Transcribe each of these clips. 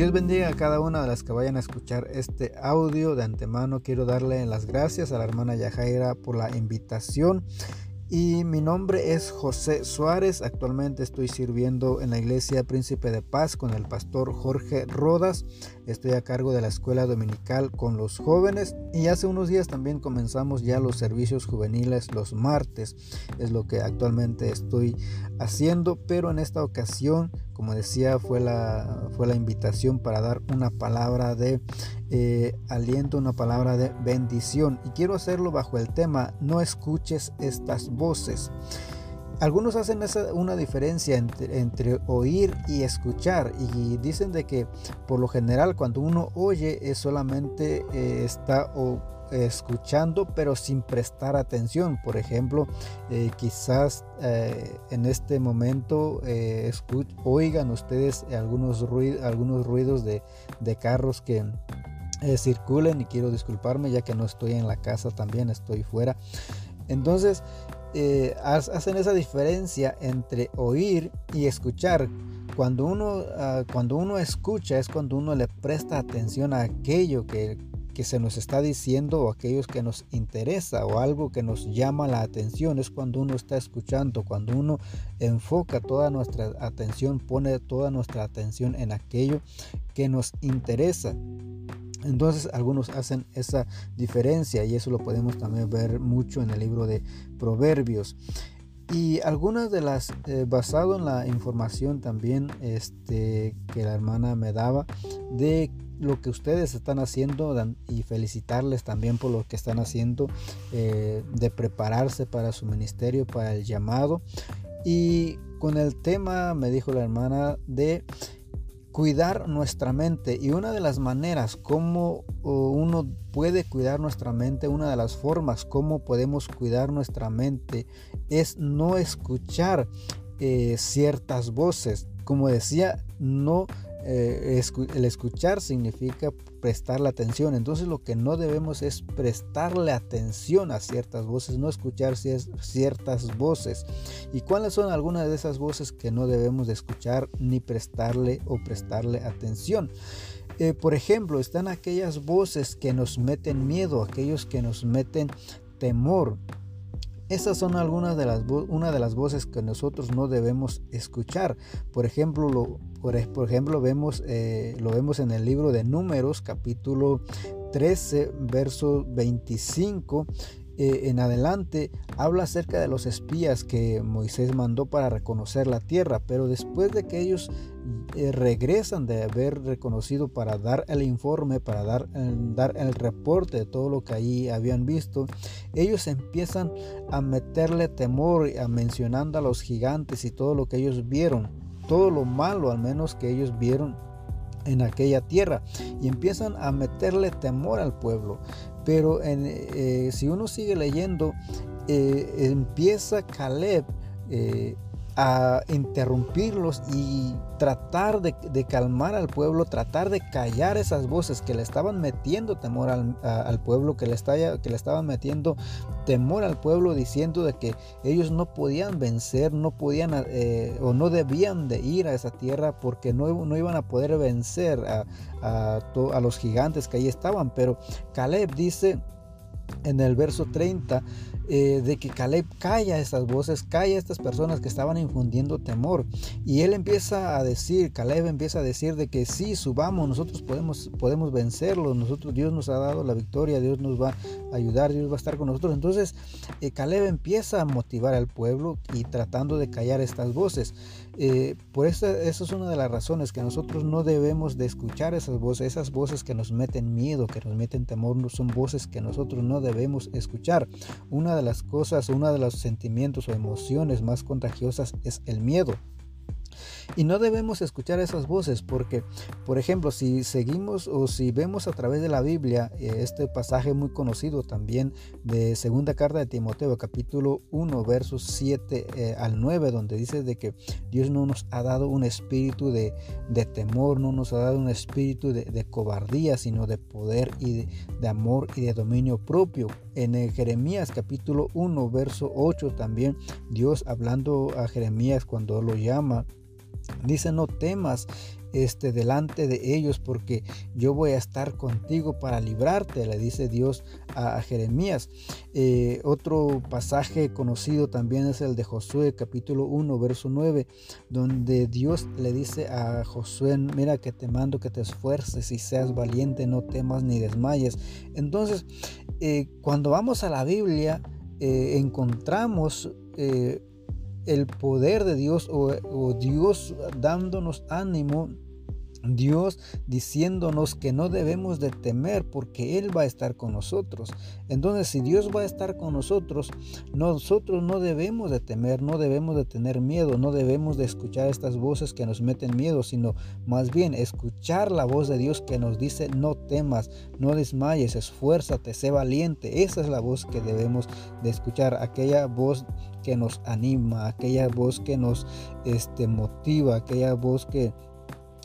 Dios bendiga a cada una de las que vayan a escuchar este audio. De antemano quiero darle las gracias a la hermana Yajaira por la invitación y mi nombre es José Suárez. Actualmente estoy sirviendo en la iglesia Príncipe de Paz con el pastor Jorge Rodas. Estoy a cargo de la escuela dominical con los jóvenes y hace unos días también comenzamos ya los servicios juveniles los martes. Es lo que actualmente estoy haciendo, pero en esta ocasión, como decía, fue la, fue la invitación para dar una palabra de eh, aliento, una palabra de bendición. Y quiero hacerlo bajo el tema, no escuches estas voces. Algunos hacen esa, una diferencia entre, oír y escuchar y dicen de que por lo general cuando uno oye es solamente eh, está escuchando pero sin prestar atención. Por ejemplo, eh, quizás en este momento oigan ustedes algunos, algunos ruidos de carros que eh, circulen y quiero disculparme ya que no estoy en la casa también, estoy fuera. Entonces, eh, hacen esa diferencia entre oír y escuchar. Cuando uno, ah, cuando uno escucha es cuando uno le presta atención a aquello que, que se nos está diciendo o aquellos que nos interesa o algo que nos llama la atención. Es cuando uno está escuchando, cuando uno enfoca toda nuestra atención, pone toda nuestra atención en aquello que nos interesa. Entonces algunos hacen esa diferencia y eso lo podemos también ver mucho en el libro de Proverbios. Y algunas de las, eh, basado en la información también este, que la hermana me daba de lo que ustedes están haciendo y felicitarles también por lo que están haciendo eh, de prepararse para su ministerio, para el llamado. Y con el tema, me dijo la hermana, de cuidar nuestra mente y una de las maneras como uno puede cuidar nuestra mente, una de las formas como podemos cuidar nuestra mente es no escuchar eh, ciertas voces. Como decía, no eh, el escuchar significa prestarle atención. Entonces lo que no debemos es prestarle atención a ciertas voces, no escuchar ciertas voces. ¿Y cuáles son algunas de esas voces que no debemos de escuchar ni prestarle o prestarle atención? Eh, por ejemplo, están aquellas voces que nos meten miedo, aquellos que nos meten temor. Esas son algunas de las una de las voces que nosotros no debemos escuchar. Por ejemplo, lo, por, ejemplo vemos, eh, lo vemos en el libro de Números, capítulo 13, verso 25 eh, en adelante habla acerca de los espías que Moisés mandó para reconocer la tierra, pero después de que ellos eh, regresan de haber reconocido para dar el informe, para dar, dar el reporte de todo lo que allí habían visto, ellos empiezan a meterle temor, a mencionando a los gigantes y todo lo que ellos vieron, todo lo malo al menos que ellos vieron en aquella tierra y empiezan a meterle temor al pueblo. Pero eh, si uno sigue leyendo, eh, empieza Caleb eh, a interrumpirlos y tratar de, calmar al pueblo, tratar de callar esas voces que le estaban metiendo temor al, pueblo, que le, que le estaban metiendo temor al pueblo diciendo de que ellos no podían vencer, no podían o no debían de ir a esa tierra porque no, no iban a poder vencer a, a los gigantes que ahí estaban. Pero Caleb dice en el verso 30 eh, de que Caleb calla estas voces, calla estas personas que estaban infundiendo temor. Y él empieza a decir, Caleb empieza a decir de que sí, subamos, nosotros podemos, podemos vencerlo, nosotros, Dios nos ha dado la victoria, Dios nos va a ayudar, Dios va a estar con nosotros. Entonces eh, Caleb empieza a motivar al pueblo y tratando de callar estas voces. Eh, por eso, eso es una de las razones que nosotros no debemos de escuchar esas voces, esas voces que nos meten miedo, que nos meten temor, no son voces que nosotros no debemos escuchar. Una de las cosas, uno de los sentimientos o emociones más contagiosas es el miedo. Y no debemos escuchar esas voces porque, por ejemplo, si seguimos o si vemos a través de la Biblia eh, este pasaje muy conocido también de segunda carta de Timoteo, capítulo 1, versos 7 eh, al 9, donde dice de que Dios no nos ha dado un espíritu de, temor, no nos ha dado un espíritu de, cobardía, sino de poder y de, amor y de dominio propio. En Jeremías capítulo 1, verso 8 también Dios hablando a Jeremías cuando lo llama Dice, no temas este, delante de ellos porque yo voy a estar contigo para librarte, le dice Dios a, Jeremías. Eh, otro pasaje conocido también es el de Josué capítulo 1 verso 9, donde Dios le dice a Josué, mira que te mando que te esfuerces y seas valiente, no temas ni desmayes. Entonces, eh, cuando vamos a la Biblia, eh, encontramos el poder de Dios o, Dios dándonos ánimo Dios diciéndonos que no debemos de temer porque Él va a estar con nosotros. Entonces, si Dios va a estar con nosotros, nosotros no debemos de temer, no debemos de tener miedo, no debemos de escuchar estas voces que nos meten miedo, sino más bien escuchar la voz de Dios que nos dice no temas, no desmayes, esfuérzate, sé valiente. Esa es la voz que debemos de escuchar, aquella voz que nos anima, aquella voz que nos este, motiva, aquella voz que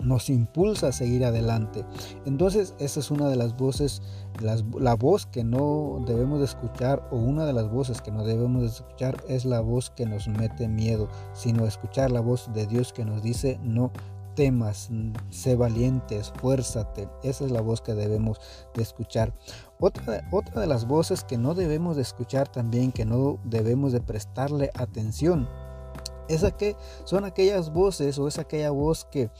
nos impulsa a seguir adelante. Entonces esa es una de las voces, la voz que no debemos de escuchar o una de las voces que no debemos de escuchar es la voz que nos mete miedo, sino escuchar la voz de Dios que nos dice no temas, sé valiente, esfuérzate. Esa es la voz que debemos de escuchar. Otra, otra de las voces que no debemos de escuchar también, que no debemos de prestarle atención, es que son aquellas voces o es aquella voz que,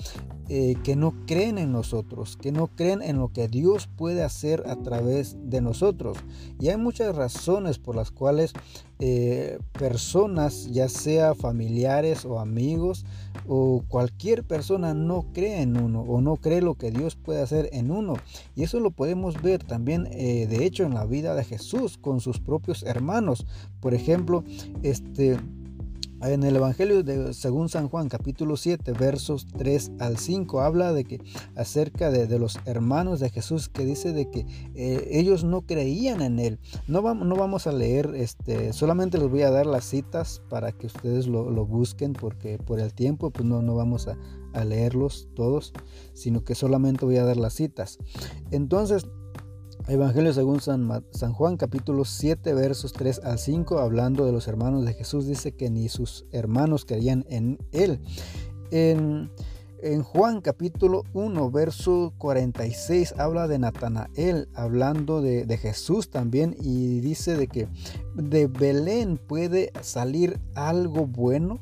eh, que no creen en nosotros, que no creen en lo que Dios puede hacer a través de nosotros. Y hay muchas razones por las cuales eh, personas, ya sea familiares o amigos o cualquier persona no cree en uno o no cree lo que Dios puede hacer en uno. Y eso lo podemos ver también, eh, de hecho, en la vida de Jesús con sus propios hermanos. Por ejemplo, este... En el Evangelio de según San Juan capítulo 7 versos 3 al 5 habla de que acerca de, los hermanos de Jesús que dice de que eh, ellos no creían en él. No, vamos, a leer, este, solamente les voy a dar las citas para que ustedes lo, busquen porque por el tiempo pues no, vamos a leerlos todos, sino que solamente voy a dar las citas. Entonces Evangelio según San, Juan capítulo 7 versos 3 al 5 hablando de los hermanos de Jesús dice que ni sus hermanos creían en él. En, Juan capítulo 1 verso 46 habla de Natanael hablando de, de Jesús también y dice de que de Belén puede salir algo bueno.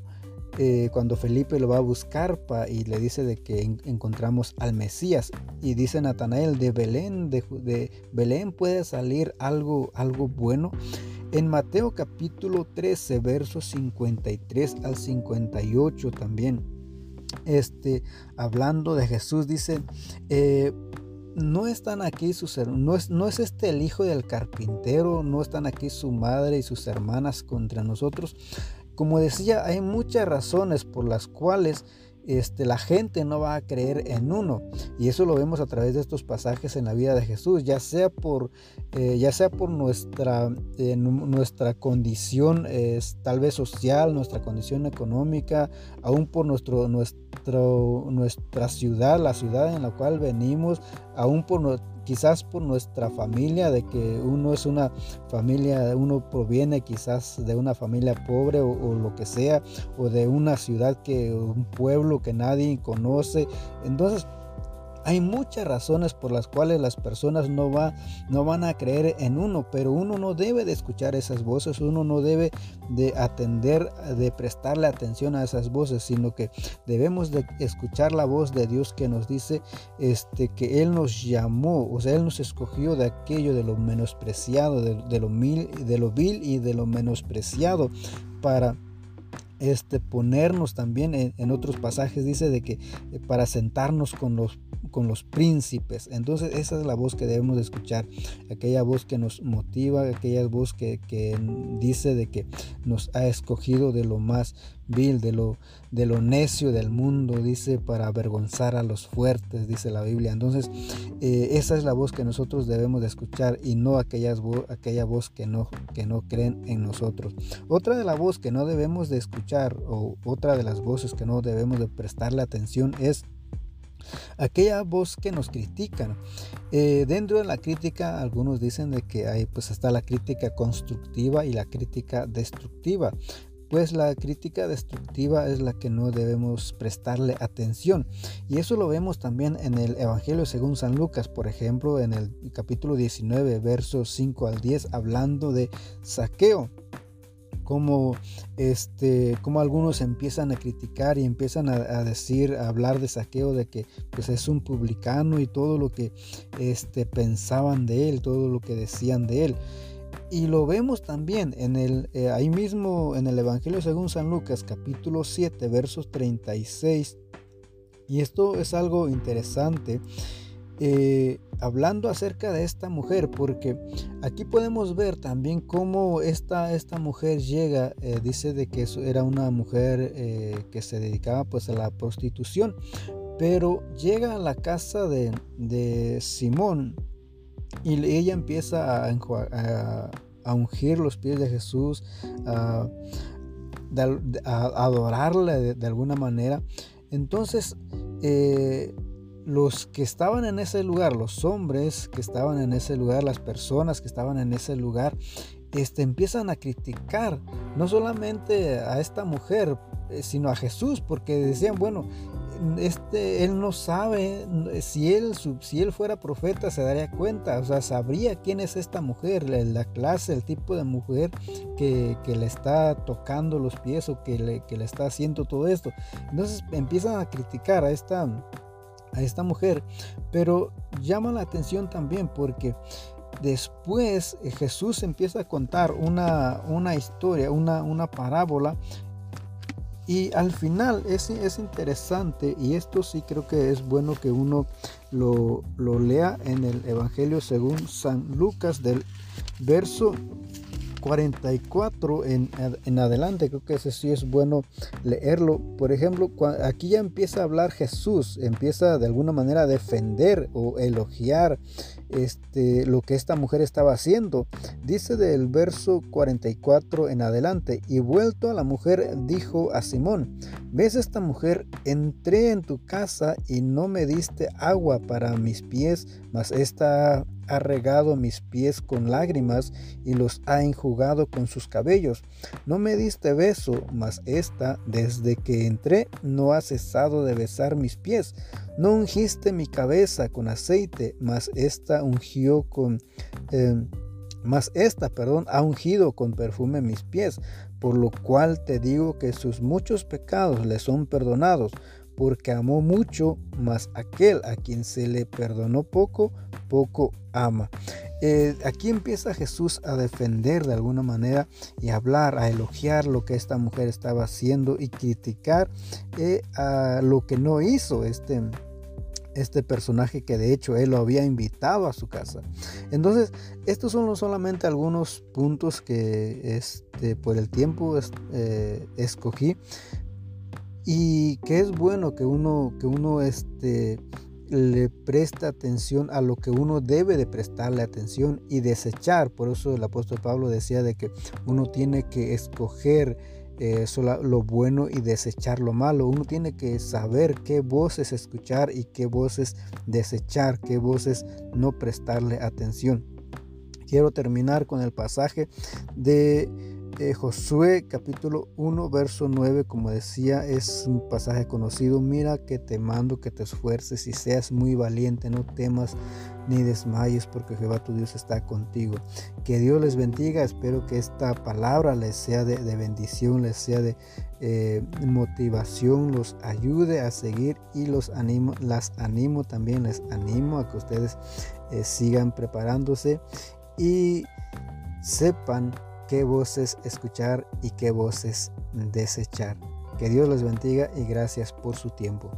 Eh, cuando Felipe lo va a buscar y le dice de que encontramos al Mesías y dice Natanael de Belén de, Belén puede salir algo algo bueno en Mateo capítulo 13 versos 53 al 58 también este hablando de Jesús dice eh, no están aquí sus no es, no es este el hijo del carpintero, no están aquí su madre y sus hermanas contra nosotros. Como decía, hay muchas razones por las cuales este, la gente no va a creer en uno. Y eso lo vemos a través de estos pasajes en la vida de Jesús, ya sea por, eh, ya sea por nuestra, eh, nuestra condición tal vez social, nuestra condición económica, aún por nuestro, nuestro, nuestra ciudad, la ciudad en la cual venimos, aún por quizás por nuestra familia, de que uno es una familia, uno proviene quizás de una familia pobre o, lo que sea, o de una ciudad que, un pueblo que nadie conoce. Entonces, hay muchas razones por las cuales las personas no, va, no van a creer en uno, pero uno no debe de escuchar esas voces, uno no debe de atender, de prestarle atención a esas voces, sino que debemos de escuchar la voz de Dios que nos dice este, que Él nos llamó, o sea, Él nos escogió de aquello, de lo menospreciado, de, lo, mil, de lo vil y de lo menospreciado para este, ponernos también en, otros pasajes dice de que eh, para sentarnos con los con los príncipes. Entonces esa es la voz que debemos de escuchar, aquella voz que nos motiva, aquella voz que, dice de que nos ha escogido de lo más vil, de lo, de lo necio del mundo, dice, para avergonzar a los fuertes, dice la Biblia. Entonces eh, esa es la voz que nosotros debemos de escuchar y no aquellas aquella voz que no, que no creen en nosotros. Otra de la voz que no debemos de escuchar o otra de las voces que no debemos de prestarle atención es aquella voz que nos critican. Eh, dentro de la crítica, algunos dicen de que hay, pues está la crítica constructiva y la crítica destructiva. pues la crítica destructiva es la que no debemos prestarle atención. Y eso lo vemos también en el Evangelio según San Lucas, por ejemplo, en el capítulo 19, versos 5 al 10, hablando de saqueo como este como algunos empiezan a criticar y empiezan a, decir a hablar de saqueo de que pues es un publicano y todo lo que este pensaban de él todo lo que decían de él. Y lo vemos también en el eh, ahí mismo en el evangelio según san lucas capítulo 7 versos 36 y esto es algo interesante eh, hablando acerca de esta mujer, porque aquí podemos ver también cómo esta, esta mujer llega, eh, dice de que era una mujer eh, que se dedicaba pues a la prostitución, pero llega a la casa de, de Simón y ella empieza a, a, ungir los pies de Jesús, a, adorarle de, alguna manera. Entonces, los que estaban en ese lugar, los hombres que estaban en ese lugar, las personas que estaban en ese lugar, este, empiezan a criticar no solamente a esta mujer, eh, sino a Jesús, porque decían, bueno, este, él no sabe, si él, si él fuera profeta se daría cuenta, o sea, sabría quién es esta mujer, la, clase, el tipo de mujer que, le está tocando los pies o que le, que le está haciendo todo esto. Entonces empiezan a criticar a esta a esta mujer, pero llama la atención también porque después eh, Jesús empieza a contar una, una historia, una, una parábola y al final es, es, interesante y esto sí creo que es bueno que uno lo, lo, lea en el Evangelio según San Lucas del verso 44 en, en, adelante, creo que ese sí es bueno leerlo. Por ejemplo, aquí ya empieza a hablar Jesús, empieza de alguna manera a defender o elogiar este, lo que esta mujer estaba haciendo. Dice del verso 44 en adelante, y vuelto a la mujer dijo a Simón, ¿ves esta mujer? Entré en tu casa y no me diste agua para mis pies, mas esta ha regado mis pies con lágrimas y los ha enjugado con sus cabellos. No me diste beso, mas esta, desde que entré, no ha cesado de besar mis pies. No ungiste mi cabeza con aceite, mas esta ungió con... Eh, mas esta, perdón, ha ungido con perfume mis pies, por lo cual te digo que sus muchos pecados le son perdonados, porque amó mucho, mas aquel a quien se le perdonó poco, poco ama. Eh, aquí empieza Jesús a defender de alguna manera y a hablar, a elogiar lo que esta mujer estaba haciendo y criticar eh, a lo que no hizo este, este personaje que de hecho él lo había invitado a su casa. Entonces, estos son solamente algunos puntos que este, por el tiempo eh, escogí y que es bueno que uno, que uno este, le presta atención a lo que uno debe de prestarle atención y desechar. Por eso el apóstol Pablo decía de que uno tiene que escoger eh, lo bueno y desechar lo malo. Uno tiene que saber qué voces escuchar y qué voces desechar, qué voces no prestarle atención. Quiero terminar con el pasaje de eh, Josué capítulo 1 verso 9 como decía es un pasaje conocido. Mira que te mando que te esfuerces y seas muy valiente no temas ni desmayes porque Jehová tu Dios está contigo. Que Dios les bendiga espero que esta palabra les sea de, bendición les sea de eh, motivación los ayude a seguir y los animo las animo también les animo a que ustedes eh, sigan preparándose y sepan qué voces escuchar y qué voces desechar. Que Dios los bendiga y gracias por su tiempo.